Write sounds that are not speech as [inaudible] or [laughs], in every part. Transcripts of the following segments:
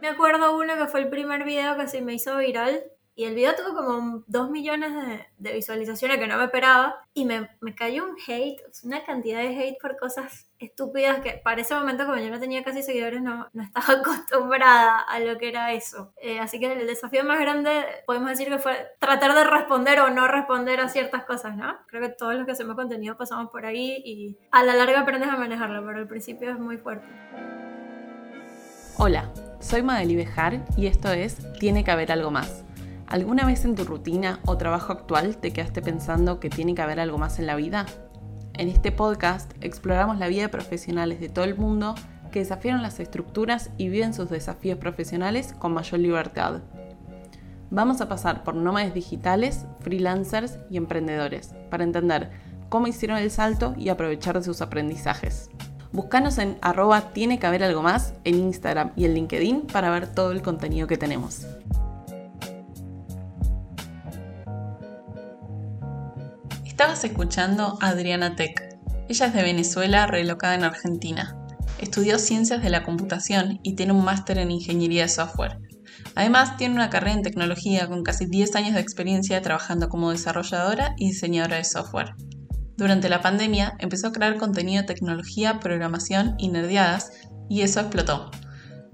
Me acuerdo uno que fue el primer video que se me hizo viral y el video tuvo como dos millones de, visualizaciones que no me esperaba. Y me, me, cayó un hate, una cantidad de hate por cosas estúpidas que para ese momento, como yo no tenía casi seguidores, no, no estaba [laughs] acostumbrada a lo que era eso. Eh, así que el desafío más grande, podemos decir que fue tratar de responder o no responder a ciertas cosas, ¿no? Creo que todos los que hacemos contenido pasamos por ahí y a la larga aprendes a manejarlo, pero al principio es muy fuerte. Hola, soy Madeli Bejar y esto es Tiene que haber algo más ¿Alguna vez en tu rutina o trabajo actual te quedaste pensando que tiene que haber algo más en la vida? En este podcast exploramos la vida de profesionales de todo el mundo que desafiaron las estructuras y viven sus desafíos profesionales con mayor libertad. Vamos a pasar por nómades digitales, freelancers y emprendedores para entender cómo hicieron el salto y aprovechar de sus aprendizajes. Búscanos en arroba tiene que haber algo más en Instagram y en LinkedIn para ver todo el contenido que tenemos. Estabas escuchando a Adriana Tech. Ella es de Venezuela, relocada en Argentina. Estudió ciencias de la computación y tiene un máster en ingeniería de software. Además, tiene una carrera en tecnología con casi 10 años de experiencia trabajando como desarrolladora y diseñadora de software. Durante la pandemia empezó a crear contenido de tecnología, programación y nerdeadas y eso explotó.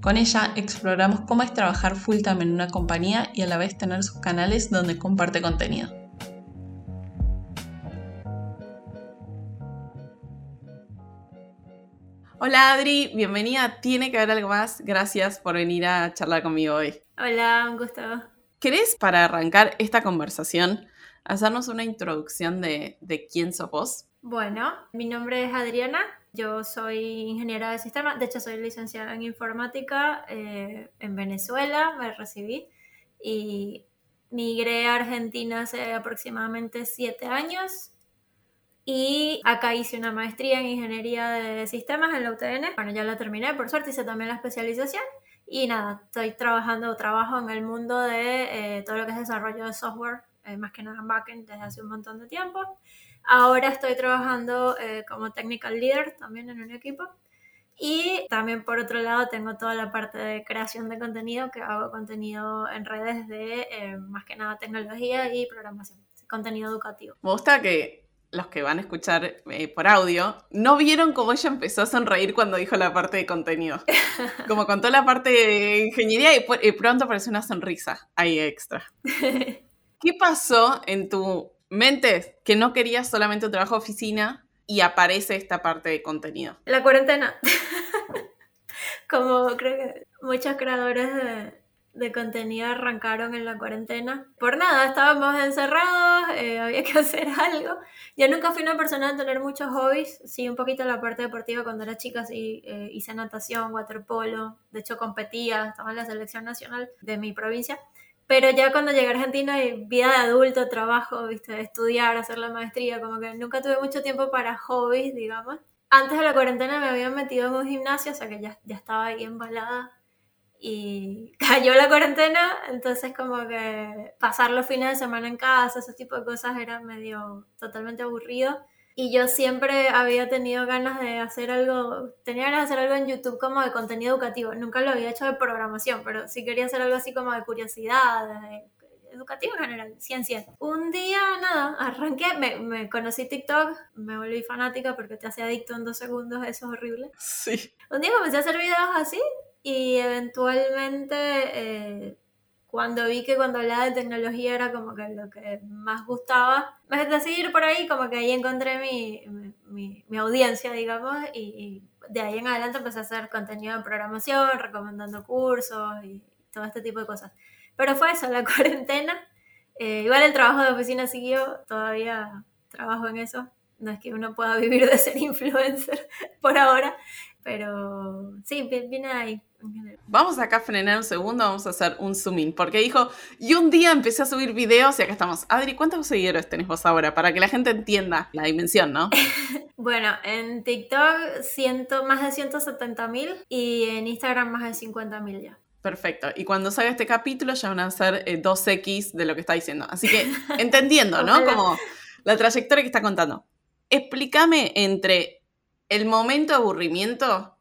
Con ella exploramos cómo es trabajar full time en una compañía y a la vez tener sus canales donde comparte contenido. Hola Adri, bienvenida. Tiene que haber algo más. Gracias por venir a charlar conmigo hoy. Hola, un gusto. ¿Querés, para arrancar esta conversación, hacernos una introducción de, quién sos vos? Bueno, mi nombre es Adriana, yo soy ingeniera de sistemas, de hecho soy licenciada en informática eh, en Venezuela, me recibí y migré a Argentina hace aproximadamente siete años y acá hice una maestría en ingeniería de sistemas en la UTN. Bueno, ya la terminé, por suerte hice también la especialización. Y nada, estoy trabajando, trabajo en el mundo de eh, todo lo que es desarrollo de software, eh, más que nada en backend desde hace un montón de tiempo. Ahora estoy trabajando eh, como technical leader también en un equipo. Y también por otro lado tengo toda la parte de creación de contenido, que hago contenido en redes de más que nada tecnología y programación, contenido educativo. Me gusta que los que van a escuchar eh, por audio, no vieron cómo ella empezó a sonreír cuando dijo la parte de contenido. [laughs] Como contó la parte de ingeniería y, pronto apareció una sonrisa ahí extra. [laughs] ¿Qué pasó en tu mente que no querías solamente un trabajo oficina y aparece esta parte de contenido? La cuarentena. [laughs] Como creo que muchos creadores de, de contenido arrancaron en la cuarentena. Por nada, estábamos encerrados, eh, había que [laughs] hacer algo. Yo nunca fui una persona de tener muchos hobbies, sí, un poquito la parte deportiva cuando era chica, sí, eh, hice natación, waterpolo, de hecho competía, estaba en la selección nacional de mi provincia. Pero ya cuando llegué a Argentina, vida de adulto, trabajo, viste, estudiar, hacer la maestría, como que nunca tuve mucho tiempo para hobbies, digamos. Antes de la cuarentena me había metido en un gimnasio, o sea que ya, ya estaba ahí embalada y [laughs] cayó la cuarentena, entonces como que pasar los fines de semana en casa, ese tipo de cosas era medio totalmente aburrido. Y yo siempre había tenido ganas de hacer algo, tenía ganas de hacer algo en YouTube como de contenido educativo. Nunca lo había hecho de programación, pero sí quería hacer algo así como de curiosidad, educativo en general, ciencia. Un día, nada, arranqué, me, me, conocí TikTok, me volví fanática porque te hace adicto en dos segundos, eso es horrible. Sí. Un día comencé a hacer videos así y eventualmente, eh, cuando vi que cuando hablaba de tecnología era como que lo que más gustaba, me decidí ir por ahí, como que ahí encontré mi, mi, mi audiencia, digamos, y, de ahí en adelante empecé a hacer contenido de programación, recomendando cursos y todo este tipo de cosas. Pero fue eso, la [laughs] cuarentena. Eh, igual el trabajo de oficina siguió, todavía trabajo en eso. No es que uno pueda vivir de ser [laughs] influencer por ahora, pero sí, viene ahí. Vamos acá a frenar un segundo, vamos a hacer un zoom in, porque dijo, y un día empecé a subir videos y acá estamos. Adri, ¿cuántos seguidores tenés vos ahora? Para que la gente entienda la dimensión, ¿no? [laughs] bueno, en TikTok siento más de 170 mil y en Instagram más de 50 mil ya. Perfecto. Y cuando salga este capítulo ya van a ser 2X eh, de lo que está diciendo. Así que entendiendo, ¿no? [laughs] Como la trayectoria que está contando. Explícame entre el momento de aburrimiento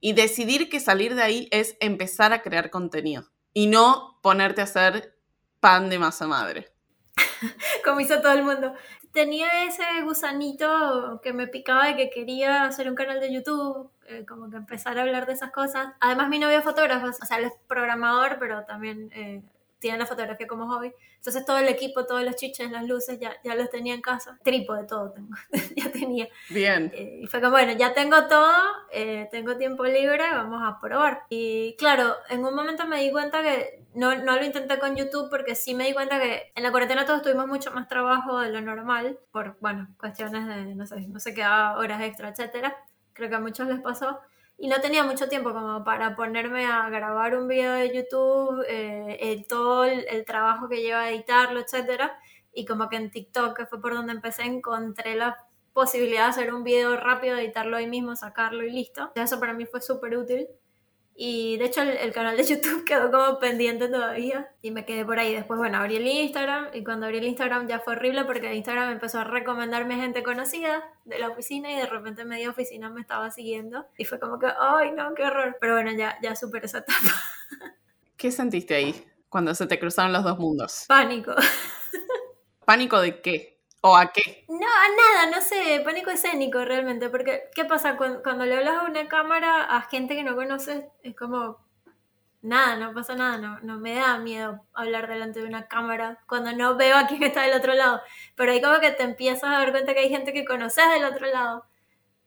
y decidir que salir de ahí es empezar a crear contenido y no ponerte a hacer pan de masa madre. [laughs] Como hizo todo el mundo. Tenía ese gusanito que me picaba de que quería hacer un canal de YouTube, eh, como que empezar a hablar de esas cosas. Además, mi novio es fotógrafo, o sea, él es programador, pero también eh, tiene la fotografía como hobby. Entonces todo el equipo, todos los chiches, las luces, ya, ya los tenía en casa. de todo tengo, [laughs] ya tenía. Bien. Eh, y fue como, bueno, ya tengo todo, eh, tengo tiempo libre, vamos a probar. Y claro, en un momento me di cuenta que no, no lo intenté con YouTube porque sí me di cuenta que en la cuarentena todos tuvimos mucho más trabajo de lo normal por, bueno, cuestiones de, no sé, no sé qué horas extra, etcétera. Creo que a muchos les pasó y no tenía mucho tiempo como para ponerme a grabar un video de YouTube, eh, todo el, trabajo que lleva a editarlo, etc. Y como que en TikTok, que fue por donde empecé, encontré la posibilidad de hacer un video rápido, editarlo ahí mismo, sacarlo y listo. Eso para mí fue súper útil. Y de hecho el, canal de [laughs] YouTube quedó como pendiente todavía y me quedé por ahí. Después, bueno, abrí el Instagram y cuando abrí el Instagram ya fue horrible porque Instagram empezó a recomendarme gente conocida de la oficina y de repente media oficina me estaba siguiendo y fue como que, ay no, qué horror. Pero bueno, ya, ya superé esa etapa. [laughs] ¿Qué sentiste ahí cuando se te cruzaron los dos mundos? Pánico. ¿Pánico de qué? ¿O a qué? No, a nada, no sé, pánico escénico realmente, porque ¿qué pasa cuando, le hablas a una cámara a gente que no conoces? Es como, nada, no pasa nada, no, no me da miedo hablar delante de una cámara cuando no veo a quién está del otro lado, pero ahí como que te empiezas a dar cuenta que hay gente que conoces del otro lado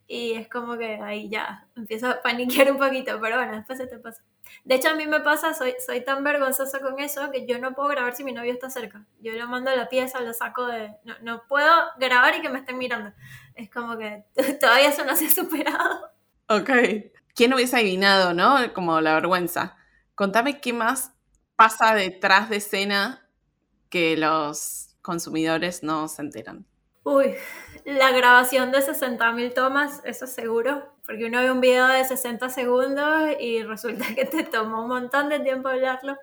y es como que ahí ya empiezo a paniquear un poquito, pero bueno, después se te pasa. De hecho, a mí me pasa, soy, soy tan vergonzosa con eso que yo no puedo grabar si mi novio está cerca. Yo lo mando a la pieza, lo saco de... No, no puedo grabar y que me estén mirando. Es como que [laughs] todavía eso no se ha superado. Ok. ¿Quién hubiese adivinado, no? Como la vergüenza. Contame qué más pasa detrás de escena que los consumidores no se enteran. Uy, la grabación de 60.000 tomas, eso seguro, porque uno ve un video de 60 segundos y resulta que te tomó un montón de tiempo hablarlo.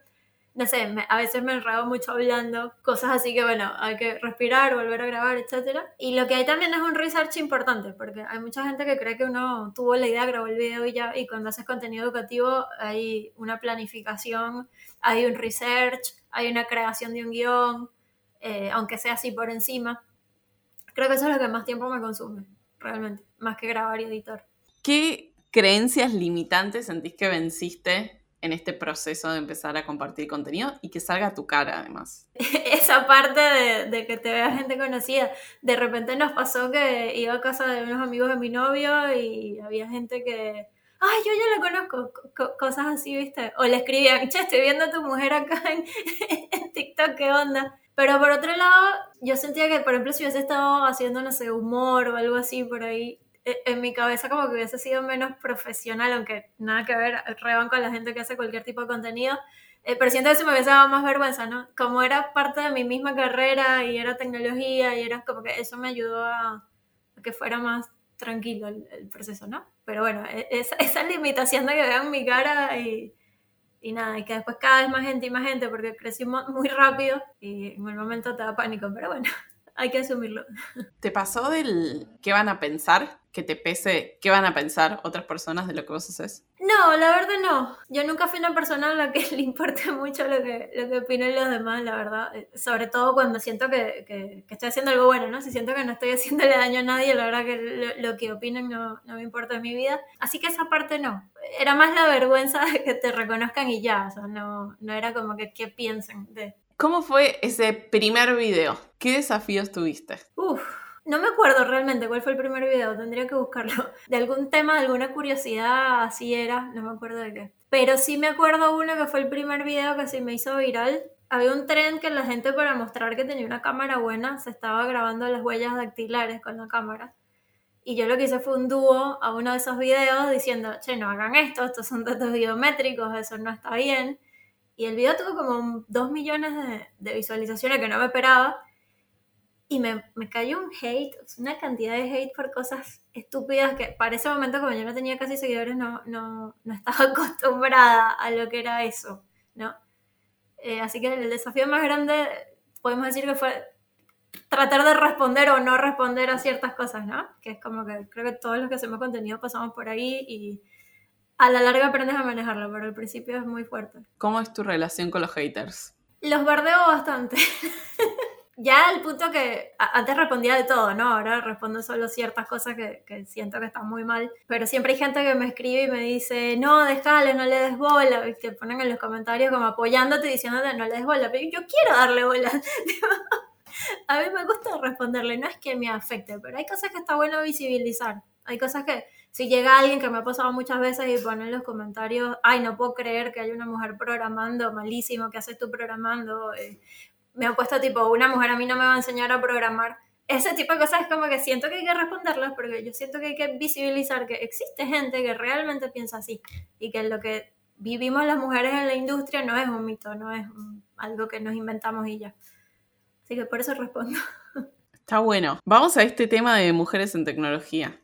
No sé, a veces me enredo mucho hablando, cosas así que bueno, hay que respirar, volver a grabar, etc. Y lo que hay también es un research importante, porque hay mucha gente que cree que uno tuvo la idea, grabó el video y ya, y cuando haces contenido educativo hay una planificación, hay un research, hay una creación de un guion, eh, aunque sea así por encima. Creo que eso es lo que más tiempo me consume, realmente, más que grabar y editar. ¿Qué creencias limitantes sentís que venciste en este proceso de empezar a compartir contenido y que salga a tu cara además? [laughs] Esa parte de, que te vea gente conocida. De repente nos pasó que iba a casa de unos amigos de mi novio y había gente que, ay, yo ya la conozco, cosas así, ¿viste? O le escribían, che, estoy viendo a tu mujer acá en, [laughs] en TikTok, ¿qué onda? Pero por otro lado, yo sentía que, por ejemplo, si hubiese estado haciendo, no sé, humor o algo así por ahí, e, en mi cabeza como que hubiese sido menos profesional, aunque nada que ver, rebanco a la gente que hace cualquier tipo de contenido. Eh, pero siento que eso me hubiese dado más vergüenza, ¿no? Como era parte de mi misma carrera y era tecnología y era como que eso me ayudó a, que fuera más tranquilo el, proceso, ¿no? Pero bueno, e, esa, [laughs] esa limitación de que vean mi cara y, y nada, y que después cada vez más gente y más gente porque crecimos muy rápido y en el momento te da pánico, pero bueno, [laughs] hay que asumirlo. ¿Te pasó del qué van a pensar? Que te pese qué van a pensar otras personas de lo que vos haces? No, la verdad no. Yo nunca fui una persona a la que [laughs] le importe mucho lo que, lo que opinen los demás, la verdad. Eh, sobre todo cuando siento que, que, estoy haciendo algo bueno, ¿no? Si siento que no estoy haciéndole daño a nadie, la verdad que lo, que opinen no, no, me importa en mi vida. Así que esa parte no. Era más la vergüenza [laughs] de que te reconozcan y ya. O sea, no, no era como que qué piensen de ¿Cómo fue ese primer video? ¿Qué desafíos tuviste? Uf, no me acuerdo realmente cuál fue el primer video, tendría que buscarlo. [laughs] De algún tema, de alguna curiosidad, así era, no me acuerdo de qué. Pero sí me acuerdo uno que fue el primer video que se me hizo viral. Había un tren que la gente para mostrar que tenía una cámara buena se estaba grabando las huellas dactilares con la cámara. Y yo lo que hice fue un dúo a uno de esos videos diciendo, che, no hagan esto, estos son datos biométricos, eso no está bien. Y el video tuvo como 2 millones de, visualizaciones que no me esperaba. Y me, me, cayó un hate, una cantidad de hate por cosas estúpidas que para ese momento, como yo no tenía casi seguidores, no, no, no estaba [laughs] acostumbrada a lo que era eso, ¿no? Eh, así que el desafío más grande, podemos decir que fue tratar de responder o no responder a ciertas cosas, ¿no? Que es como que creo que todos los que hacemos contenido pasamos por ahí y A la larga aprendes a manejarlo, pero al principio es muy fuerte. ¿Cómo es tu relación con los haters? Los bardeo bastante. [laughs] ya al punto que antes respondía de todo, ¿no? Ahora respondo solo ciertas cosas que, que, siento que están muy mal. Pero siempre hay gente que me escribe y me dice, no, déjale, no le des bola. Y te ponen en los comentarios como apoyándote y diciéndote, no le des bola. Pero yo quiero darle bola. [laughs] a mí me gusta responderle, no es que me afecte, pero hay cosas que está bueno visibilizar. Hay cosas que, si llega alguien que me ha pasado muchas veces y pone en los comentarios, ay, no puedo creer que hay una mujer programando, malísimo, ¿qué haces tú programando? Eh, me ha puesto tipo, una mujer a mí no me va a enseñar a programar. Ese tipo de cosas es como que siento que hay que responderlas porque yo siento que hay que visibilizar que existe gente que realmente piensa así y que lo que vivimos las mujeres en la industria no es un mito, no es algo que nos inventamos y ya. Así que por eso respondo. [laughs] Está bueno. Vamos a este tema de mujeres en tecnología.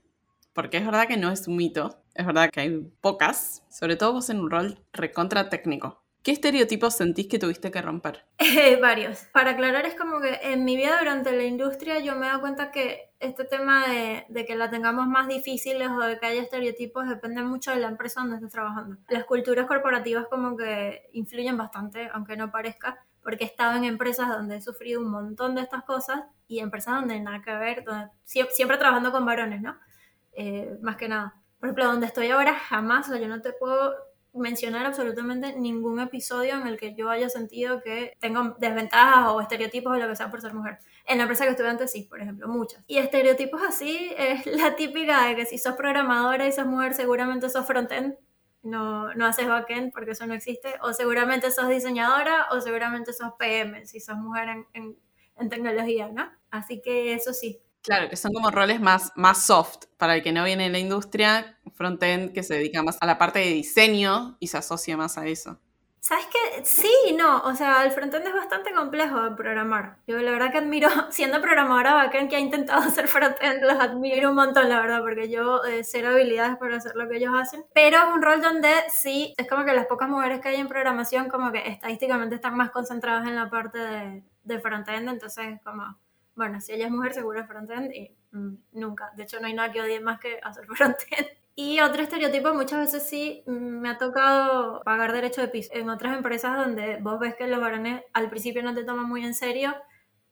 Porque es verdad que no es un mito. Es verdad que hay pocas, sobre todo vos en un rol recontra técnico. ¿Qué estereotipos sentís que tuviste que romper? [laughs] Eh, varios. Para aclarar, es como que en mi vida durante la industria yo me he dado cuenta que este tema de, que la tengamos más difícil o de que haya estereotipos depende mucho de la empresa donde estés trabajando. Las culturas corporativas como que influyen bastante, aunque no parezca, porque he estado en empresas donde he sufrido un montón de estas cosas y empresas donde nada que ver, siempre, trabajando con varones, ¿no? Eh, más que nada. Por ejemplo, donde estoy ahora jamás, o yo no te puedo mencionar absolutamente ningún episodio en el que yo haya sentido que tengo desventajas o estereotipos o lo que sea por ser mujer. En la empresa que estuve antes sí, por ejemplo, muchas. Y estereotipos así es [laughs] la típica de que si sos programadora y sos mujer seguramente sos frontend, no, no haces backend porque eso no existe, o seguramente sos diseñadora o seguramente sos PM si sos mujer en, en, en tecnología, ¿no? Así que eso sí, Claro, que son como roles más, más soft para el que no viene de la industria, frontend que se dedica más a la parte de diseño y se asocia más a eso. ¿Sabes qué? Sí no. O sea, el frontend es bastante complejo de programar. Yo la verdad que admiro, [laughs] siendo programadora bacán que ha intentado [laughs] hacer frontend, los admiro un montón, la verdad, porque yo eh, cero habilidades para hacer lo que ellos hacen. Pero es un rol donde sí, es como que las pocas mujeres que hay en programación, como que estadísticamente están más concentradas en la parte de, de frontend, entonces como bueno, si ella es mujer, seguro es frontend y mm, nunca. De hecho, no hay nada que odie más que hacer [laughs] frontend. Y otro estereotipo, muchas veces sí mm, me ha tocado pagar derecho de piso. En otras empresas donde vos ves que los varones al principio no te toman muy en serio,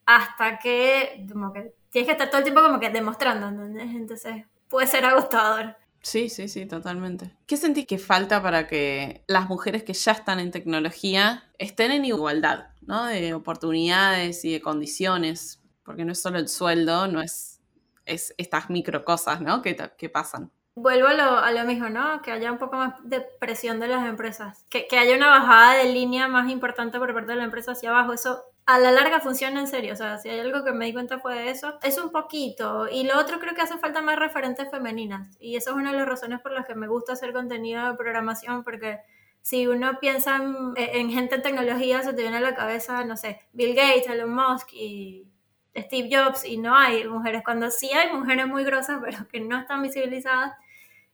hasta que, como que tienes que estar todo el tiempo como que demostrando, ¿entendés? Entonces puede ser agotador. Sí, sí, sí, totalmente. ¿Qué sentís que falta para que las mujeres que ya están en tecnología estén en igualdad, ¿no? De oportunidades y de condiciones porque no es solo el sueldo, no es, es estas micro cosas, ¿no? Que, que pasan. Vuelvo a lo, a lo, mismo, ¿no? Que haya un poco más de presión de las empresas. Que, que, haya una bajada de línea más importante por parte de la empresa hacia abajo. Eso a la larga funciona en serio. O sea, si hay algo que me di cuenta fue de eso, es un poquito. Y lo otro creo que hace falta más referentes femeninas. Y eso es una de las razones por las que me gusta hacer contenido de programación, porque si uno piensa en, en gente en tecnología, se te viene a la cabeza, no sé, Bill Gates, Elon Musk y Steve Jobs y no hay mujeres, cuando sí hay mujeres muy grosas, [laughs] pero que no están visibilizadas.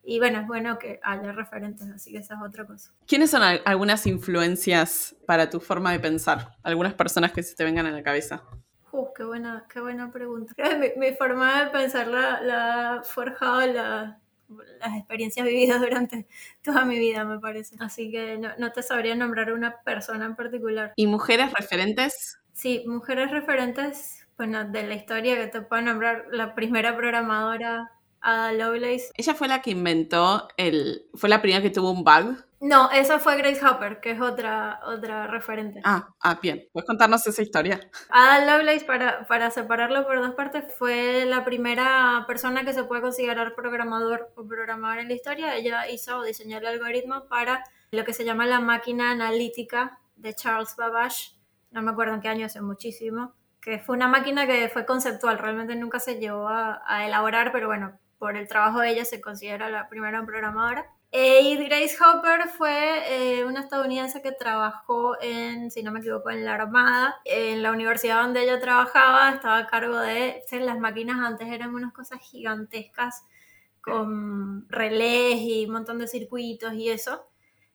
Y bueno, es bueno que haya referentes, así que esa es otra cosa. ¿Quiénes son algunas influencias para tu forma de pensar? Algunas personas que se te vengan a la cabeza. Uh, qué buena, qué buena pregunta. Mi, mi forma de pensar la, ha forjado la, las experiencias vividas durante toda mi vida, me parece. Así que no, no te sabría nombrar una persona en particular. ¿Y mujeres referentes? Sí, mujeres referentes bueno, de la historia que te puedo nombrar, la primera programadora, Ada Lovelace. Ella fue la que inventó el... ¿Fue la primera que tuvo un bug? No, esa fue Grace Hopper, que es otra, otra referente. Ah, ah, bien. ¿Puedes contarnos esa historia? Ada Lovelace, para, para separarlo por dos partes, fue la primera persona que se puede considerar programador o programador en la historia. Ella hizo o diseñó el algoritmo para lo que se llama la máquina analítica de Charles Babbage. No me acuerdo en qué año, hace muchísimo que fue una máquina que fue conceptual, realmente nunca se llevó a, elaborar, pero bueno, por el trabajo de ella se considera la primera programadora. Eh, y Grace Hopper fue eh, una estadounidense que trabajó en, si no me equivoco, en la Armada. En la universidad donde ella trabajaba estaba a cargo de, las máquinas antes eran unas cosas gigantescas con relés y un montón de circuitos y eso.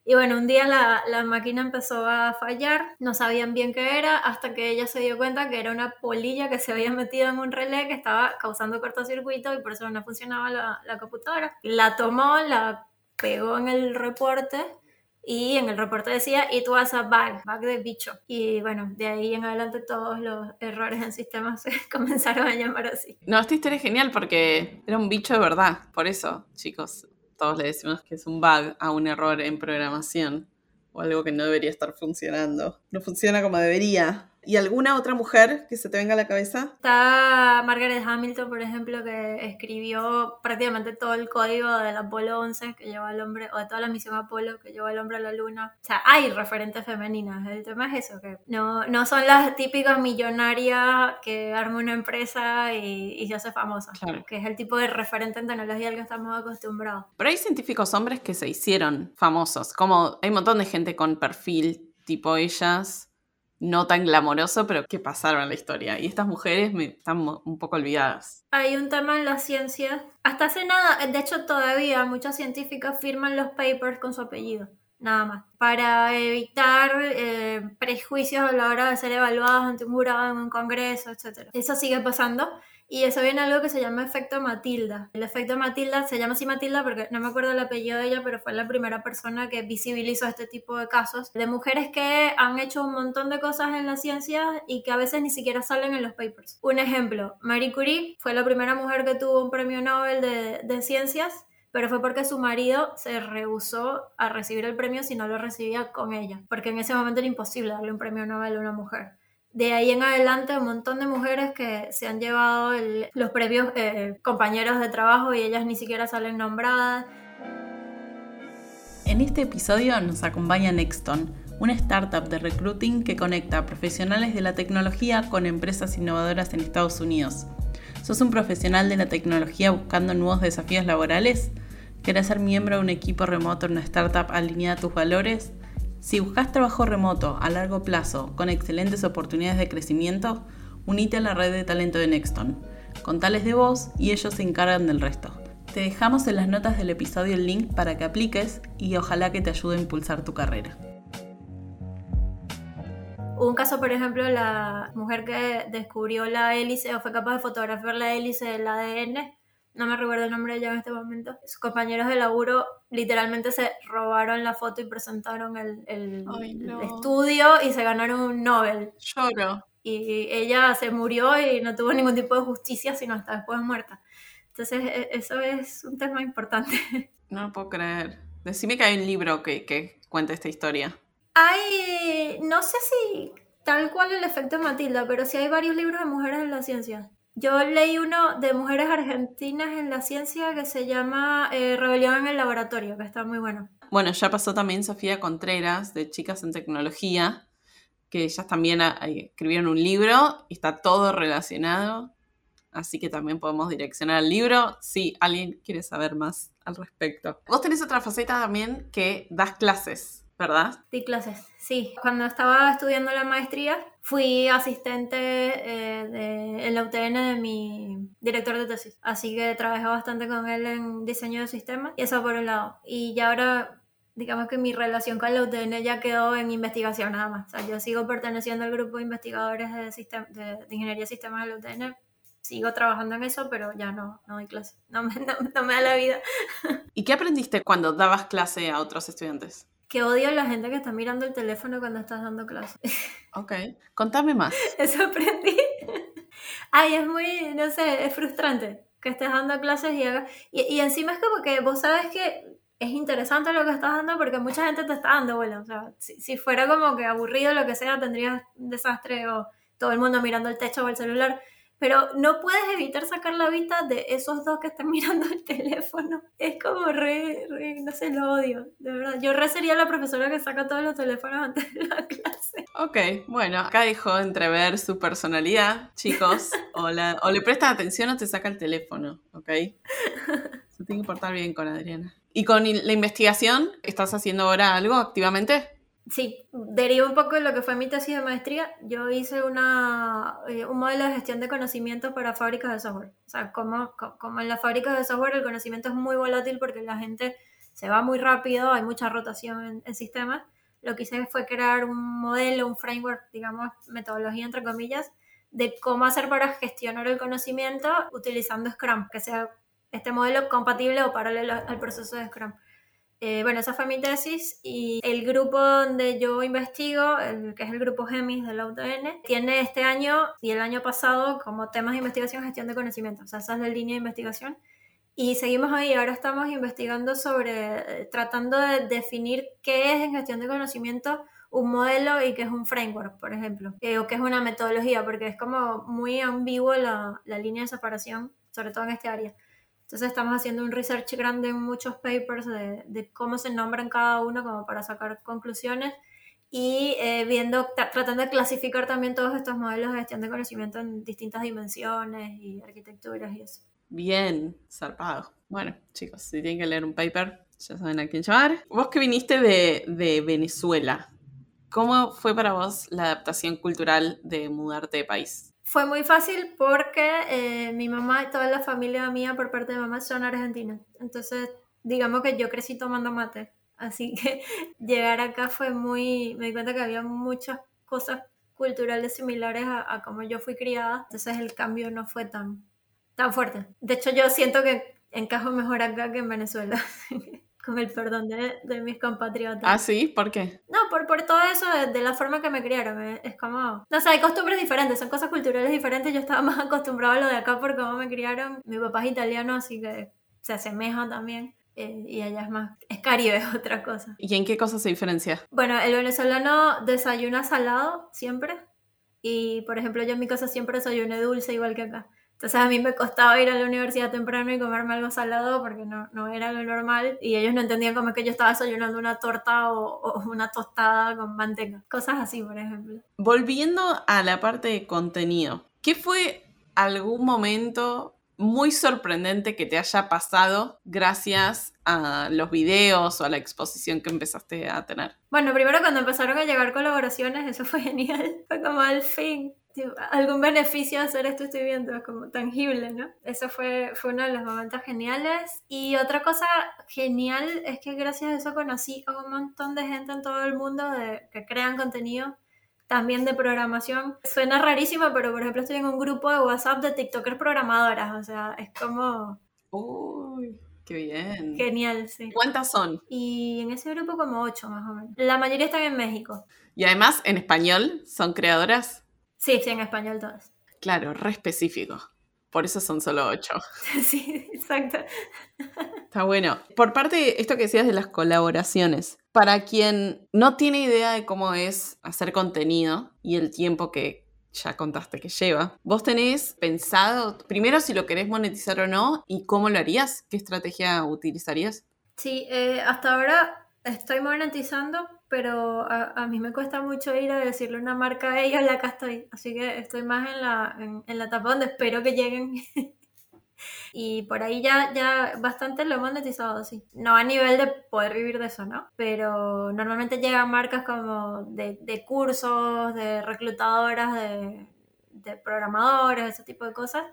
Y bueno, un día la, la, máquina empezó a fallar, no sabían bien qué era, hasta que ella se dio cuenta que era una polilla que se había metido en un relé que estaba causando cortocircuito y por eso no funcionaba la, la computadora. La tomó, la pegó en el reporte y en el reporte decía it was a bug, bug de bicho. Y bueno, de ahí en adelante todos los errores en sistemas [laughs] se comenzaron a llamar así. No, esta historia es genial porque era un bicho de verdad. Por eso, chicos, todos le decimos que es un bug a un error en programación o algo que no debería estar funcionando. No funciona como debería. ¿Y alguna otra mujer que se te venga a la cabeza? Está Margaret Hamilton, por ejemplo, que escribió prácticamente todo el código del Apolo 11 que llevó al hombre, o de toda la misión Apolo que llevó al hombre a la luna. O sea, hay referentes femeninas. El tema es eso, que no, no son las típicas millonarias que arma una empresa y, y se hace famosa. Claro. Que es el tipo de referente en tecnología al que estamos acostumbrados. Pero hay científicos hombres que se hicieron famosos. Como hay un montón de gente con perfil tipo ellas no tan glamoroso, pero que pasaron la historia. Y estas mujeres me están un poco olvidadas. Hay un tema en la ciencia. Hasta hace nada, de hecho todavía muchas científicas firman los papers con su apellido. Nada más. Para evitar eh, prejuicios a la hora de ser evaluados ante un jurado en un congreso, etc. Eso sigue pasando. Y eso viene algo que se llama efecto Matilda. El efecto Matilda se llama así Matilda porque no me acuerdo el apellido de ella, pero fue la primera persona que visibilizó este tipo de casos de mujeres que han hecho un montón de cosas en la ciencia y que a veces ni siquiera salen en los papers. Un ejemplo, Marie Curie fue la primera mujer que tuvo un premio Nobel de, de ciencias, pero fue porque su marido se rehusó a recibir el premio si no lo recibía con ella, porque en ese momento era imposible darle un premio Nobel a una mujer de ahí en adelante un montón de mujeres que se han llevado los previos eh, compañeros de trabajo y ellas ni siquiera salen nombradas. En este episodio nos acompaña Nexton, una startup de recruiting que conecta a profesionales de la tecnología con empresas innovadoras en Estados Unidos. ¿Sos un profesional de la tecnología buscando nuevos desafíos laborales? ¿Querés ser miembro de un equipo remoto en una startup alineada a tus valores? Si buscas trabajo remoto a largo plazo con excelentes oportunidades de crecimiento, unite a la red de talento de Nexton. Contales de vos y ellos se encargan del resto. Te dejamos en las notas del episodio el link para que apliques y ojalá que te ayude a impulsar tu carrera. Hubo un caso, por ejemplo, la mujer que descubrió la hélice o fue capaz de fotografiar la hélice del ADN. No me recuerdo el nombre de ella en este momento. Sus compañeros de laburo literalmente se robaron la foto y presentaron el, el- Ay, no. el estudio y se ganaron un Nobel. Lloro. y ella se murió y no tuvo ningún tipo de justicia sino hasta después muerta. Entonces e- eso es un tema importante. [laughs] No lo puedo creer. Decime que hay un libro que, que cuenta esta historia. Hay, no sé si tal cual el efecto Matilda, pero sí hay varios libros de mujeres en la ciencia. Yo leí uno de mujeres argentinas en la ciencia que se llama eh, Rebelión en el Laboratorio, que está muy bueno. Bueno, ya pasó también Sofía Contreras de Chicas en Tecnología, que ellas también ah, escribieron un libro y está todo relacionado. Así que también podemos direccionar al libro si alguien quiere saber más al respecto. Vos tenés otra faceta también que das clases, ¿verdad? Di clases, sí. Cuando estaba estudiando la maestría, fui asistente eh, de- en la UTN de mi director de tesis. Así que trabajé bastante con él en diseño de sistemas. Y eso por un lado. Y ya ahora, digamos que mi relación con la UTN ya quedó en investigación nada más. O sea, yo sigo perteneciendo al grupo de investigadores de, de, de ingeniería de sistemas de la UTN. Sigo trabajando en eso, pero ya no, no doy clases. No me, [laughs] no- no me da la vida. ¿Y qué aprendiste cuando dabas clase a otros estudiantes? Que odio a la gente que está mirando el teléfono cuando estás dando clases. [laughs] Ok, contame más. Eso aprendí. [laughs] Ay, es muy, no sé, es frustrante que estés dando clases y, haga- y, y encima es como que vos sabes que es interesante lo que estás dando porque mucha gente te está dando bola. O sea, si, si fuera como que aburrido lo que sea, tendrías un desastre o todo el mundo mirando el techo o el celular. Pero no puedes evitar sacar la vista de esos dos que están [laughs] mirando el teléfono. Es como re, re, no sé, lo odio, de verdad. Yo re sería la profesora que saca todos los teléfonos antes de la [laughs] clase. Ok, bueno, acá dejó entrever su personalidad, chicos. O, la- o le prestan atención o te saca el teléfono, ¿ok? [laughs] Se tiene que portar bien con Adriana. ¿Y con la investigación? ¿Estás haciendo ahora algo activamente? Sí, deriva un poco de lo que fue mi tesis de maestría. Yo hice una, eh, un modelo de gestión de conocimiento para fábricas de software. O sea, como, co- como en las fábricas de software el conocimiento es muy volátil porque la gente se va muy rápido, hay mucha rotación en, en sistemas. Lo que hice fue crear un modelo, un framework, digamos, metodología entre comillas, de cómo hacer para gestionar el conocimiento utilizando Scrum, que sea este modelo compatible o paralelo al proceso de Scrum. Eh, bueno, esa fue mi tesis y el grupo donde yo investigo, el, que es el grupo GEMIS de la UTN, tiene este año y el año pasado como temas de investigación gestión de conocimiento, o sea, esa es la línea de investigación. Y seguimos ahí, ahora estamos investigando sobre, eh, tratando de definir qué es en gestión de conocimiento un modelo y qué es un framework, por ejemplo, eh, o qué es una metodología, porque es como muy ambiguo la, la línea de separación, sobre todo en este área. Entonces estamos haciendo un research grande en muchos papers de, de cómo se nombran cada uno como para sacar conclusiones y eh, viendo, tratando de clasificar también todos estos modelos de gestión de conocimiento en distintas dimensiones y arquitecturas y eso. Bien, zarpado. Bueno, chicos, si tienen que leer un paper, ya saben a quién llamar. Vos que viniste de, de Venezuela, ¿cómo fue para vos la adaptación cultural de mudarte de país? Fue muy fácil porque eh, mi mamá y toda la familia mía por parte de mamá son argentinas. Entonces, digamos que yo crecí tomando mate. Así [laughs] que llegar acá fue muy... Me di cuenta que había muchas cosas culturales similares a, a como yo fui criada. Entonces el cambio no fue tan, tan fuerte. De hecho, yo siento que encajo mejor acá que en Venezuela. [laughs] con el perdón de, de, mis compatriotas. ¿Ah, sí? ¿Por qué? No, por, por todo eso, de, de la forma que me criaron. Eh, es como... No sé, hay costumbres diferentes, son cosas culturales diferentes. Yo estaba [laughs] más acostumbrado a lo de acá por cómo me criaron. Mi papá es italiano, así que se asemeja también. Eh, y allá es más, es caribe, [laughs] es otra cosa. ¿Y en qué cosa se diferencia? Bueno, el venezolano desayuna salado siempre. Y, por ejemplo, yo en mi casa siempre desayuné dulce, igual que acá. Entonces a mí me costaba ir a la universidad temprano y comerme algo salado porque no, no era lo normal y ellos no entendían cómo es que yo estaba desayunando una torta o, o, una tostada con manteca. Cosas así, por ejemplo. Volviendo a la parte de contenido, ¿qué fue algún momento muy sorprendente que te haya pasado gracias a los videos o a la exposición que empezaste a tener? Bueno, primero cuando empezaron a llegar colaboraciones, eso fue genial. [laughs] Fue como al fin algún beneficio de hacer esto estoy viendo como tangible, ¿no? Eso fue, fue uno de los momentos geniales. Y otra cosa genial es que gracias a eso conocí a un montón de gente en todo el mundo de, que crean contenido, también de programación. Suena rarísimo, pero por ejemplo estoy en un grupo de WhatsApp de TikTokers programadoras, o sea, es como... Uy. Qué bien. Genial, sí. ¿Cuántas son? Y en ese grupo como ocho más o menos. La mayoría están en México. Y además en español son creadoras. Sí, sí, en español todas. Claro, re específico. Por eso son solo ocho. [laughs] Sí, exacto. [laughs] Está bueno. Por parte de esto que decías de las colaboraciones, para quien no tiene idea de cómo es hacer contenido y el tiempo que ya contaste que lleva, ¿vos tenés pensado primero si lo querés monetizar o no y cómo lo harías? ¿Qué estrategia utilizarías? Sí, eh, hasta ahora estoy monetizando, pero a, a, mí me cuesta mucho ir a decirle una marca a ellos, la acá estoy. Así que estoy más en la, en, en la etapa donde espero que lleguen. [laughs] y por ahí ya, ya bastante lo he monetizado, sí. No a nivel de poder vivir de eso, ¿no? Pero normalmente llegan marcas como de, de cursos, de reclutadoras, de, de programadores, ese tipo de cosas.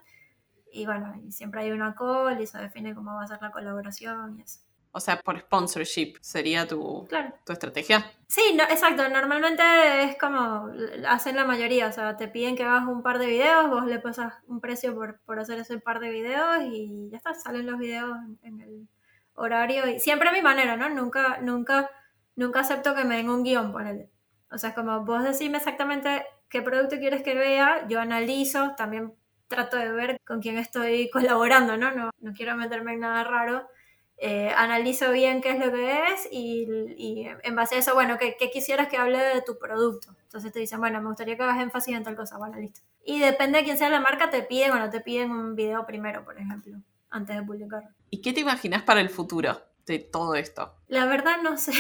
Y bueno, siempre hay una call y se define cómo va a ser la colaboración y eso. O sea, por sponsorship sería tu, claro. tu estrategia. Sí, no, exacto. Normalmente es como hacen la mayoría. O sea, te piden que hagas un par de videos, vos le pasas un precio por, por hacer ese par de videos y ya está, salen los videos en, en, el horario. Y siempre a mi manera, ¿no? Nunca, nunca, nunca acepto que me den un guion, ponele. O sea, como vos decime exactamente qué producto quieres que vea, yo analizo, también trato de ver con quién estoy [laughs] colaborando, ¿no? No, no quiero meterme en nada raro eh, analizo bien qué es lo que es y, y en base a eso, bueno, ¿qué, ¿qué, quisieras que hable de tu producto? Entonces te dicen, bueno, me gustaría que hagas énfasis en tal cosa, bueno, listo. Y depende de quién sea la marca, te piden o no te piden un video primero, por ejemplo, antes de publicarlo. ¿Y qué te imaginas para el futuro de todo esto? La verdad no sé.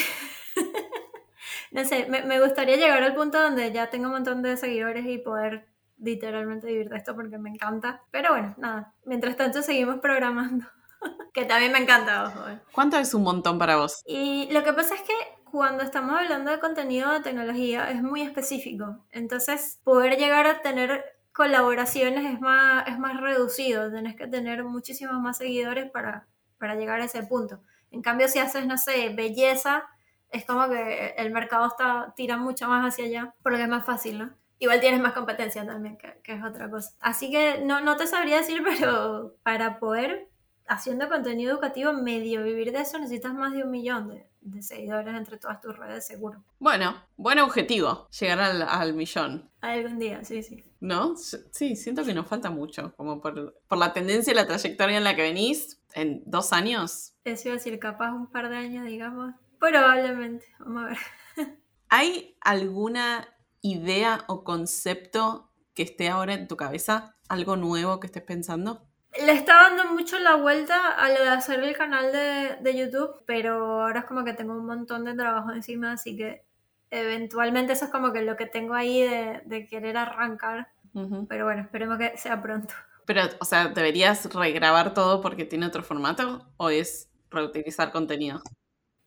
[laughs] no sé, me, me gustaría llegar al punto donde ya tengo un montón de seguidores y poder literalmente vivir de esto porque me encanta. Pero bueno, nada, mientras tanto seguimos programando [laughs] que también me encanta, ojo. Eh. ¿Cuánto es un montón para vos? Y lo que pasa es que cuando estamos hablando de contenido de tecnología es muy específico. Entonces, poder llegar a tener colaboraciones es más, es más reducido. Tenés que tener muchísimos más seguidores para, para llegar a ese punto. En cambio, si haces, no sé, belleza, es como que el mercado está, tira mucho más hacia allá, por lo que es más fácil, ¿no? Igual tienes más competencia también, que, que es otra cosa. Así que no, no te sabría decir, [laughs] pero para poder haciendo contenido educativo, medio vivir de eso, necesitas más de un millón de, de seguidores entre todas tus redes, seguro. Bueno, buen objetivo, llegar al, al millón. Algún día, sí, sí. ¿No? Sí, siento que nos falta mucho, como por, por la tendencia y la trayectoria en la que venís, en dos años. Eso iba a decir, capaz un par de años, digamos. Probablemente, vamos a ver. [laughs] ¿Hay alguna idea o concepto que esté ahora en tu cabeza? ¿Algo nuevo que estés pensando? Le está dando mucho la vuelta a lo de hacer el canal de, de YouTube, pero ahora es como que tengo un montón de trabajo encima, así que eventualmente eso es como que lo que tengo ahí de, de querer arrancar. Ujú. Pero bueno, esperemos que sea pronto. Pero, o sea, ¿deberías regrabar todo porque tiene otro formato? ¿O es reutilizar contenido?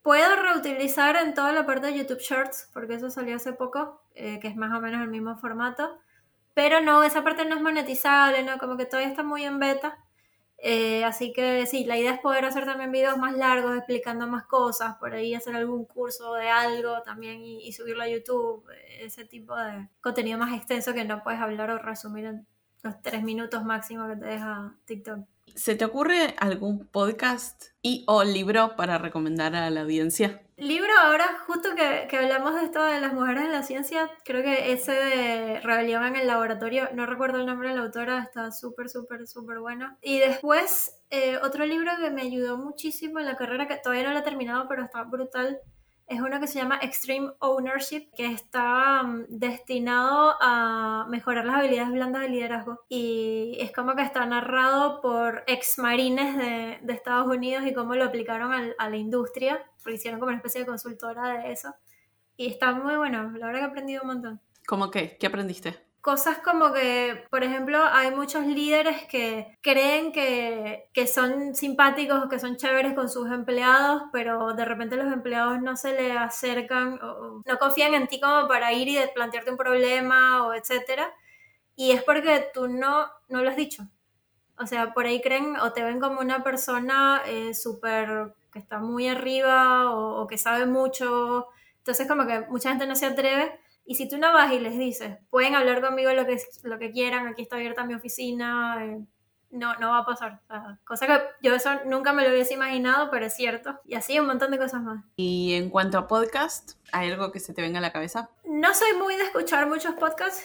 Puedo reutilizar en toda la parte de YouTube Shorts, porque eso salió hace poco, eh, que es más o menos el mismo formato. Pero no, esa parte no es monetizable, ¿no? Como que todavía está muy en beta. Eh, así que sí, la idea es poder hacer también videos más largos explicando más cosas, por ahí hacer algún curso de algo también y, y subirlo a YouTube, ese tipo de contenido más extenso que no puedes hablar o resumir en los tres minutos máximo que te deja TikTok. ¿Se te ocurre algún podcast y o libro para recomendar a la audiencia? Libro, ahora justo que, que hablamos de esto de las mujeres en la ciencia, creo que ese de Rebelión en el Laboratorio, no recuerdo el nombre de la autora, está súper, súper, súper bueno. Y después, eh, otro libro que me ayudó muchísimo en la carrera, que todavía no lo he terminado, pero está brutal, es uno que se llama Extreme Ownership, que está um, destinado a mejorar las habilidades blandas de liderazgo. Y es como que está narrado por ex marines de, de Estados Unidos y cómo lo aplicaron al, a la industria, porque hicieron como una especie de consultora de eso. Y está muy bueno, la verdad que he aprendido un montón. ¿Cómo qué? ¿Qué aprendiste? Cosas como que, por ejemplo, hay muchos líderes que creen que, que son simpáticos, que son chéveres con sus empleados, pero de repente los empleados no se le acercan o o no confían en ti como para ir y plantearte un problema o etcétera. Y es porque tú no, no lo has dicho. O sea, por ahí creen o te ven como una persona eh, súper que está muy arriba o, o que sabe mucho. Entonces como que mucha gente no se atreve. Y si tú no vas y les dices, pueden hablar conmigo lo que, lo que quieran, aquí está abierta mi oficina, eh, no, no va a pasar. O sea, cosa que yo eso nunca me lo hubiese imaginado, pero es cierto. Y así un montón de cosas más. Y en cuanto a podcast, ¿hay algo que se te venga a la cabeza? No soy muy de escuchar muchos podcasts.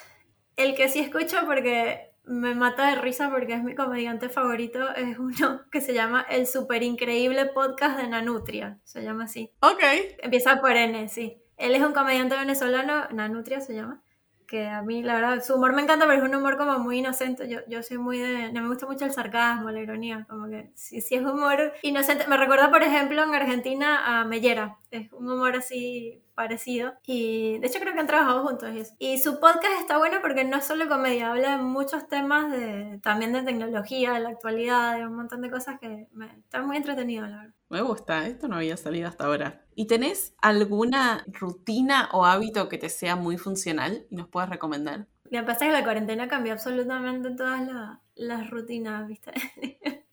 El que sí escucho porque me mata de risa porque es mi comediante favorito es uno que se llama El Super Increíble Podcast de Nanutria. Se llama así. Ok. Empieza por N, sí. Él es un comediante venezolano, Nanutria se llama, que a mí, la verdad, su humor me encanta, pero es un humor como muy inocente. Yo, yo soy muy de... No me gusta mucho el sarcasmo, la ironía, como que si, si es humor inocente. Me recuerda, por ejemplo, en Argentina a Mellera. Es un humor así parecido. Y de hecho creo que han trabajado juntos. Y, su podcast está bueno porque no es solo comedia, habla de muchos temas de, también de tecnología, de la actualidad, de un montón de cosas que me, está muy entretenido, la verdad. Me gusta, esto no había salido hasta ahora. ¿Y tenés alguna rutina o hábito que te sea muy funcional y nos puedas recomendar? Lo que pasa es que la cuarentena cambió absolutamente todas la- las rutinas, ¿viste? [laughs]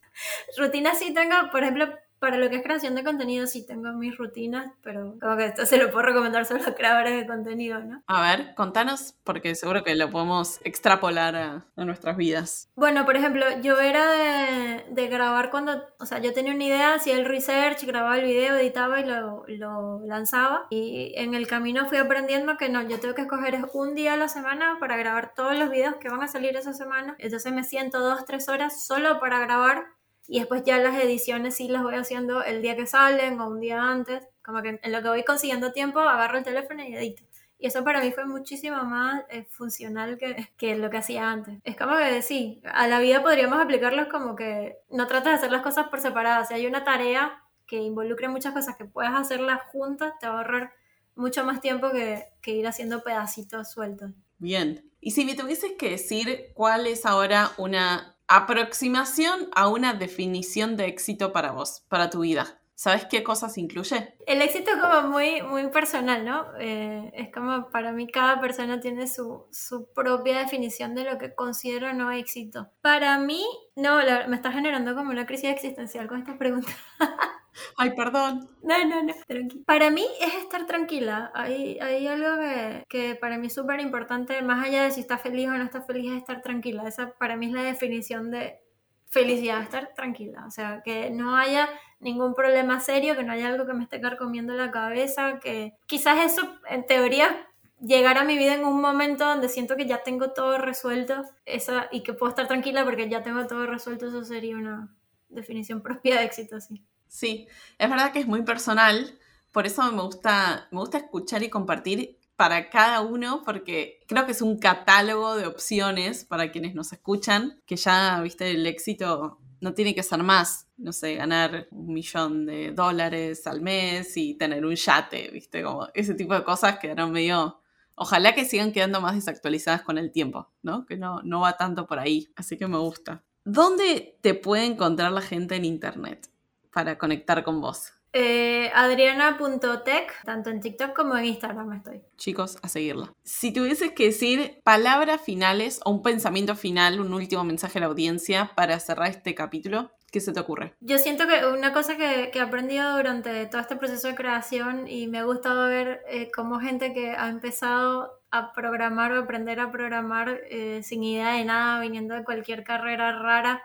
rutinas sí tengo, por ejemplo, para lo que es creación de contenido sí tengo mis rutinas, pero como que esto se lo puedo recomendar solo a creadores de contenido, ¿no? A ver, contanos, porque seguro que lo podemos extrapolar a, a nuestras vidas. Bueno, por ejemplo, yo era de, de grabar cuando, o sea, yo tenía una idea, hacía el research, grababa el video, editaba y lo, lo lanzaba. Y en el camino fui aprendiendo que no, yo tengo que escoger es un día a la semana para grabar todos los videos que van a salir esa semana. Entonces me siento dos, tres horas solo para grabar y después ya las ediciones sí las voy haciendo el día que salen o un día antes. Como que en lo que voy consiguiendo tiempo, agarro el teléfono y edito. Y eso para mí fue muchísimo más eh, funcional que, que lo que hacía antes. Es como que sí, a la vida podríamos aplicarlos como que no tratas de hacer las cosas por separado. Si hay una tarea que involucre muchas cosas que puedas hacerlas juntas, te va a ahorrar mucho más tiempo que, que ir haciendo pedacitos sueltos. Bien. Y si me tuvieses que decir cuál es ahora una aproximación a una definición de éxito para vos, para tu vida, ¿sabes qué cosas incluye? El éxito es como muy, muy personal, ¿no? Eh, es como para mí cada persona tiene su, su propia definición de lo que considero no éxito. Para mí, no, la- me está generando como una crisis existencial con esta pregunta. [laughs] Ay, perdón. No, no, no, tranqui. Para mí es estar tranquila. Hay, hay algo que, que para mí es súper importante, más allá de si estás feliz o no estás feliz, es estar tranquila. Esa para mí es la definición de felicidad, estar tranquila, o sea, que no haya ningún problema serio, que no haya algo que me esté carcomiendo la cabeza, que quizás eso en teoría llegar a mi vida en un momento donde siento que ya tengo todo resuelto eso, y que puedo estar tranquila porque ya tengo todo resuelto, eso sería una definición [laughs] propia de éxito, sí. Sí, es verdad que es muy personal, por eso me gusta, me gusta escuchar y compartir para cada uno, porque creo que es un catálogo de opciones para quienes nos escuchan, que ya, viste, el éxito no tiene que ser más, no sé, ganar un millón de dólares al mes y tener un yate, viste, como ese tipo de cosas quedaron medio... Ojalá que sigan quedando más desactualizadas con el tiempo, ¿no? Que no, no va tanto por ahí, así que me gusta. ¿Dónde te puede encontrar la gente en internet para conectar con vos? Eh, Adriana.tech, tanto en TikTok como en Instagram estoy. Chicos, a seguirla. Si tuvieses que decir palabras finales o un pensamiento final, un último mensaje a la audiencia para cerrar este capítulo, ¿qué se te ocurre? Yo siento que una cosa que, he aprendido durante todo este proceso de creación y me ha gustado ver eh, cómo gente que ha empezado a programar o aprender a programar eh, sin idea de nada, viniendo de cualquier carrera rara,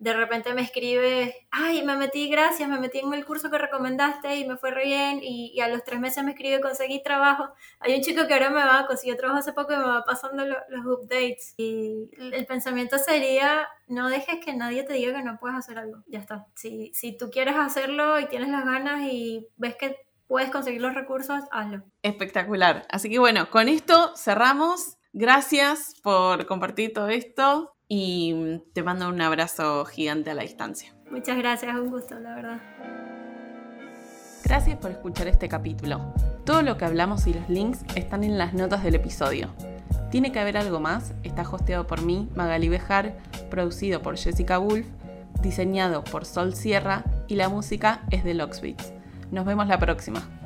de repente me escribe, ay, me metí, gracias, me metí en el curso que recomendaste y me fue re bien, y, a los tres meses me escribe, conseguí trabajo. Hay un chico que ahora me va, consiguió trabajo hace poco y me va pasando los updates. Y el pensamiento sería, no dejes que nadie te diga que no puedes hacer algo, ya está. Si, si tú quieres hacerlo y tienes las ganas y ves que puedes conseguir los recursos, hazlo. Espectacular. Así que bueno, con esto cerramos. Gracias por compartir todo esto y te mando un abrazo gigante a la distancia. Muchas gracias, un gusto, la verdad. Gracias por escuchar este capítulo. Todo lo que hablamos y los links están en las notas del episodio. Tiene que haber algo más, está hosteado por mí, Magali Bejar, producido por Jessica Wolf, diseñado por Sol Sierra y la música es de Locksbeats. Nos vemos la próxima.